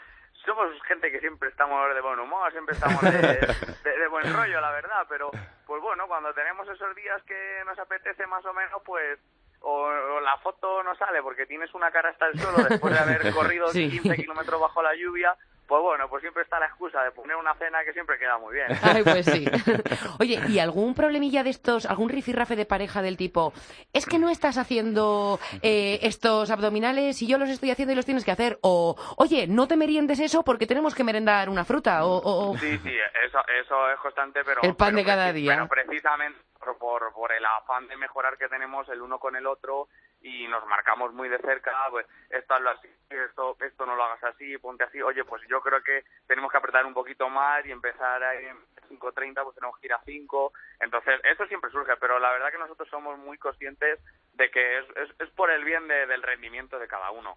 S7: somos gente que siempre estamos de buen humor, siempre estamos de, de, buen rollo, la verdad, pero pues bueno, cuando tenemos esos días que nos apetece más o menos, pues o, la foto no sale porque tienes una cara hasta el suelo después de haber corrido 15 kilómetros bajo la lluvia, pues bueno, pues siempre está la excusa de poner una cena que siempre queda muy bien.
S1: Ay, pues sí. Oye, ¿y algún problemilla de estos, algún rifirrafe de pareja del tipo, es que no estás haciendo eh, estos abdominales y yo los estoy haciendo y los tienes que hacer? O, oye, no te meriendes eso porque tenemos que merendar una fruta. O,
S7: Sí, sí, eso, eso es constante, pero...
S1: El pan de cada día.
S7: Pero precisamente por, por el afán de mejorar que tenemos el uno con el otro y nos marcamos muy de cerca, pues esto así, esto, no lo hagas así, ponte así, oye, pues yo creo que tenemos que apretar un poquito más y empezar a ir en 5.30, pues tenemos que ir a 5, entonces eso siempre surge, pero la verdad que nosotros somos muy conscientes de que es, es, por el bien del rendimiento de cada uno.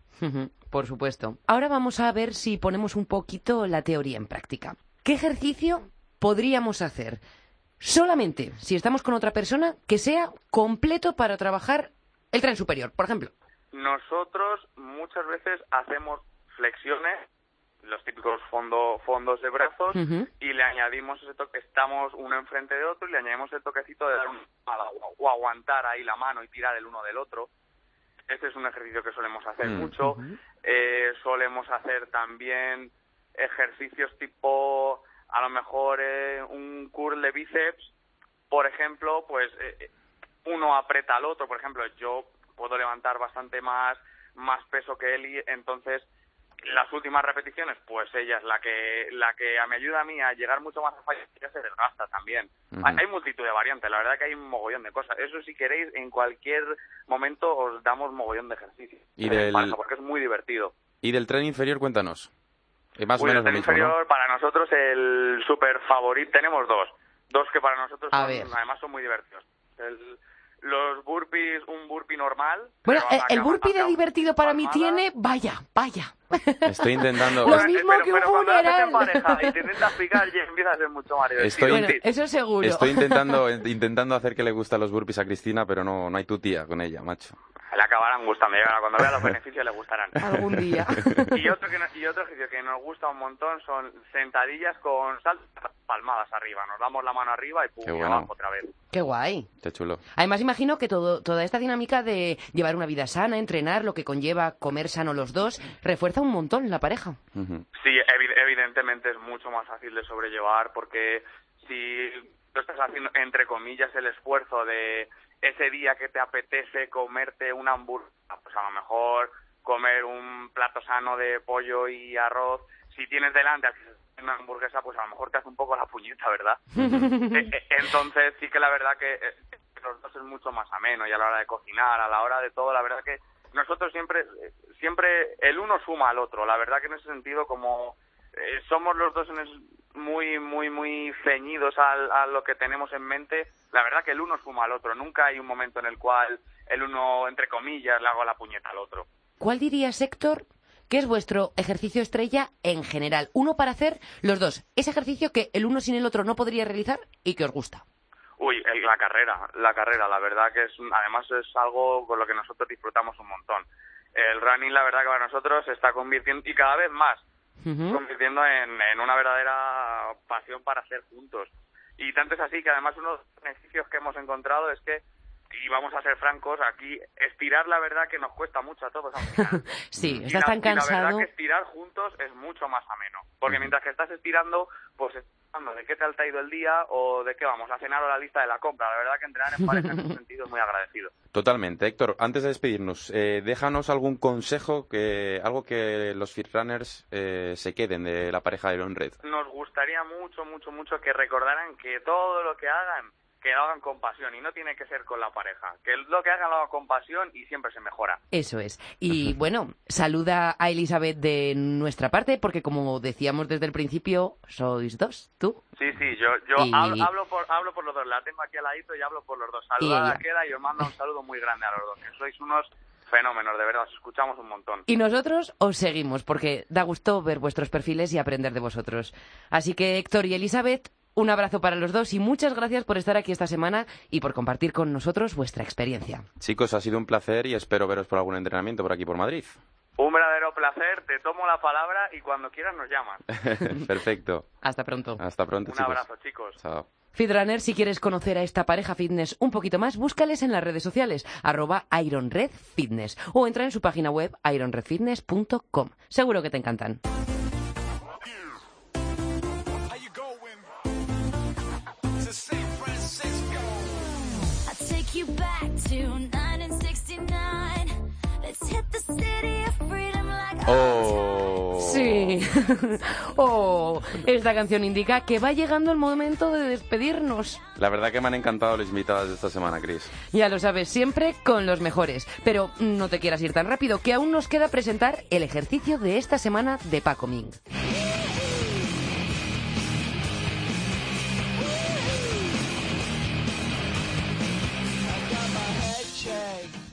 S1: por supuesto. Ahora vamos a ver si ponemos un poquito la teoría en práctica. ¿Qué ejercicio podríamos hacer solamente si estamos con otra persona que sea completo para trabajar el tren superior, por ejemplo?
S7: Nosotros muchas veces hacemos flexiones los típicos fondo, fondos de brazos y le añadimos ese toque, estamos uno enfrente de otro y le añadimos el toquecito de dar un o aguantar ahí la mano y tirar el uno del otro. Este es un ejercicio que solemos hacer mm, mucho. eh, solemos hacer también ejercicios tipo, a lo mejor eh, un curl de bíceps, por ejemplo, pues eh, eh, uno aprieta al otro. Por ejemplo, yo puedo levantar bastante más, más peso que él y entonces las últimas repeticiones, pues ella es la que la que me ayuda a mí a llegar mucho más a fallo, ella se desgasta también. hay, multitud de variantes, la verdad que hay un mogollón de cosas. Eso si queréis, en cualquier momento os damos mogollón de ejercicio.
S2: Y del...
S7: porque es muy divertido.
S2: ¿Y del tren inferior cuéntanos?
S7: Eh, más o menos el tren inferior, para nosotros el super favorito, tenemos dos. Dos que para nosotros además son muy divertidos. El, los burpees, un burpee normal.
S1: Bueno, eh, el burpee de divertido para mí tiene, vaya, vaya.
S2: Estoy intentando.
S1: Lo mismo que un funeral.
S7: pareja y te intentas picar y empieza a ser mucho Mario.
S2: Estoy,
S1: eso seguro.
S2: Estoy intentando, intentando hacer que le gusten los burpees a Cristina, pero no, no hay tu tía con ella, macho
S7: le acabarán gustando. cuando vea los beneficios le gustarán.
S1: Algún día.
S7: y otro, que, y otro ejercicio que nos gusta un montón son sentadillas con saltos palmadas arriba. Nos damos la mano arriba y pum, abajo otra vez.
S1: Qué guay.
S2: Qué chulo.
S1: Además, imagino que todo, toda esta dinámica de llevar una vida sana, entrenar, lo que conlleva comer sano los dos, refuerza un montón la pareja.
S7: Sí, evidentemente es mucho más fácil de sobrellevar porque si tú estás haciendo, entre comillas, el esfuerzo de ese día que te apetece comerte una hamburguesa, pues a lo mejor comer un plato sano de pollo y arroz, si tienes delante una hamburguesa, pues a lo mejor te hace un poco la puñeta, ¿verdad? E, e, entonces sí que la verdad que eh, los dos es mucho más ameno y a la hora de cocinar, a la hora de todo, la verdad que nosotros siempre, siempre el uno suma al otro, la verdad que en ese sentido como eh, somos los dos muy, muy, muy ceñidos a, lo que tenemos en mente, la verdad que el uno suma al otro. Nunca hay un momento en el cual el uno, entre comillas, le haga la puñeta al otro.
S1: ¿Cuál dirías, Héctor, que es vuestro ejercicio estrella en general? Uno para hacer los dos. Ese ejercicio que el uno sin el otro no podría realizar y que os gusta.
S7: Uy, la carrera, la carrera, la verdad que es, además es algo con lo que nosotros disfrutamos un montón. El running, la verdad que para nosotros se está convirtiendo, y cada vez más, convirtiendo en, en, una verdadera pasión para hacer juntos. Y tanto es así que además uno de los beneficios que hemos encontrado es que y vamos a ser francos, aquí estirar la verdad que nos cuesta mucho a todos.
S1: sí, estás tan cansado.
S7: la verdad que estirar juntos es mucho más ameno, porque mientras que estás estirando, pues de qué te ha ido el día o de qué vamos a cenar o la lista de la compra. La verdad que entrenar en pareja en ese sentido es muy agradecido.
S2: Totalmente. Héctor, antes de despedirnos, eh, déjanos algún consejo, que algo que los Runners eh, se queden de la pareja de Iron Red.
S7: Nos gustaría mucho, mucho, mucho que recordaran que todo lo que hagan que lo hagan con pasión y no tiene que ser con la pareja. Que lo que hagan lo hagan con pasión y siempre se mejora.
S1: Eso es. Y bueno, saluda a Elizabeth de nuestra parte porque como decíamos desde el principio, sois dos, tú.
S7: Sí, sí, yo, yo hablo, por, hablo por los dos. La tengo aquí al ladito y hablo por los dos. Saluda a queda y os mando un saludo muy grande a los dos. Que sois unos fenómenos, de verdad, os escuchamos un montón.
S1: Y nosotros os seguimos porque da gusto ver vuestros perfiles y aprender de vosotros. Así que Héctor y Elizabeth, un abrazo para los dos y muchas gracias por estar aquí esta semana y por compartir con nosotros vuestra experiencia.
S2: Chicos, ha sido un placer y espero veros por algún entrenamiento por aquí por Madrid.
S7: Un verdadero placer, te tomo la palabra y cuando quieras nos llamas.
S2: Perfecto.
S1: Hasta pronto.
S2: Hasta pronto,
S7: Un abrazo, chicos.
S2: Chao.
S1: Fitrunner, si quieres conocer a esta pareja fitness un poquito más, búscales en las redes sociales, arroba ironredfitness o entra en su página web ironredfitness.com. Seguro que te encantan.
S2: Oh.
S1: Sí. oh, esta canción indica que va llegando el momento de despedirnos.
S2: La verdad que me han encantado las invitadas de esta semana, Chris.
S1: Ya lo sabes, siempre con los mejores. Pero no te quieras ir tan rápido, que aún nos queda presentar el ejercicio de esta semana de Paco Ming.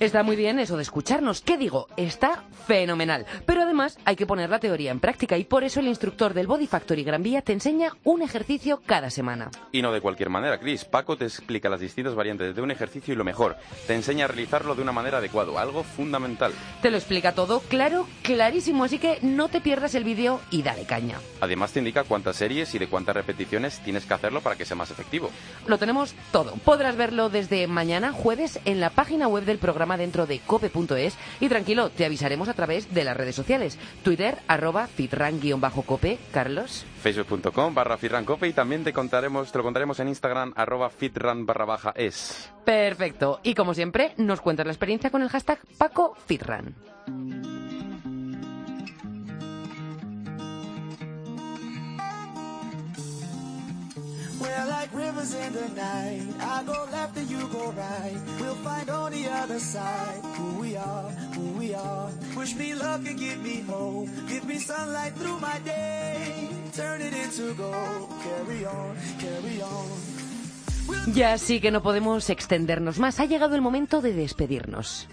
S5: Está muy bien eso de escucharnos. ¿Qué digo? Está fenomenal. Pero además hay que poner la teoría en práctica y por eso el instructor del Body Factory Gran Vía te enseña un ejercicio cada semana.
S2: Y no de cualquier manera, Chris. Paco te explica las distintas variantes de un ejercicio y lo mejor, te enseña a realizarlo de una manera adecuada, algo fundamental.
S5: Te lo explica todo claro, clarísimo, así que no te pierdas el vídeo y dale caña.
S2: Además te indica cuántas series y de cuántas repeticiones tienes que hacerlo para que sea más efectivo.
S5: Lo tenemos todo. Podrás verlo desde mañana jueves en la página web del programa dentro de cope.es y tranquilo, te avisaremos a través de las redes sociales. Twitter, arroba fitran-cope, Carlos.
S2: Facebook.com barra fitrancope y también te contaremos, te lo contaremos en Instagram, arroba fitran barra baja es.
S5: Perfecto. Y como siempre, nos cuentas la experiencia con el hashtag PacoFitran. Rivers in the night. I go left and you go right. We'll find on the other side who we are, who we are. Push me luck and give me hope. Give me sunlight through my day. Turn it into gold. Carry on, carry on. Ya sí que no podemos extendernos más. Ha llegado el momento de despedirnos.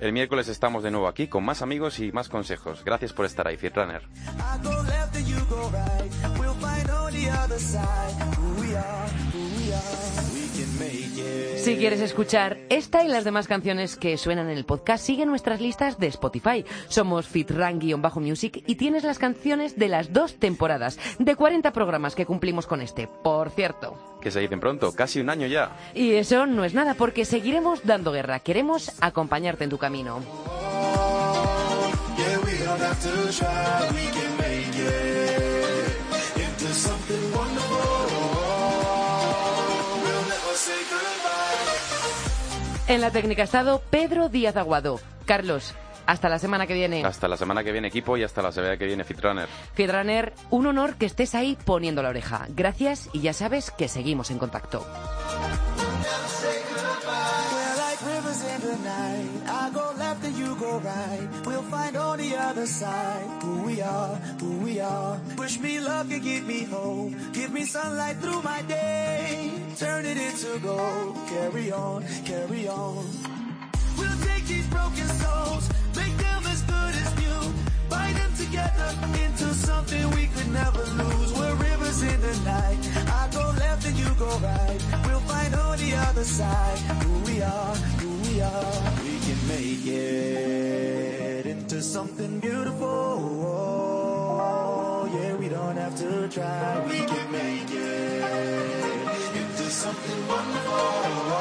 S2: El miércoles estamos de nuevo aquí con más amigos y más consejos. Gracias por estar ahí, Fitrunner.
S5: Si quieres escuchar esta y las demás canciones que suenan en el podcast, sigue nuestras listas de Spotify. Somos Fitran-Music y tienes las canciones de las dos temporadas, de 40 programas que cumplimos con este, por cierto.
S2: Que se dicen pronto, casi un año ya.
S5: Y eso no es nada, porque seguiremos dando guerra. Queremos acompañarte en tu camino. En la técnica ha estado Pedro Díaz Aguado. Carlos, hasta la semana que viene.
S2: Hasta la semana que viene, equipo, y hasta la semana que viene, Fitrunner.
S5: Fitrunner, un honor que estés ahí poniendo la oreja. Gracias y ya sabes que seguimos en contacto. Right. We'll find on the other side who we are, who we are. Push me luck and give me hope. Give me sunlight through my day. Turn it into gold. Carry on, carry on. We'll take these broken souls, make them as good as new. Bind them together into something we could never lose. We're in the night. I go left and you go right. We'll find on the other side who we are, who we are. We can make it into something beautiful. Yeah, we don't have to try. We can make it into something wonderful.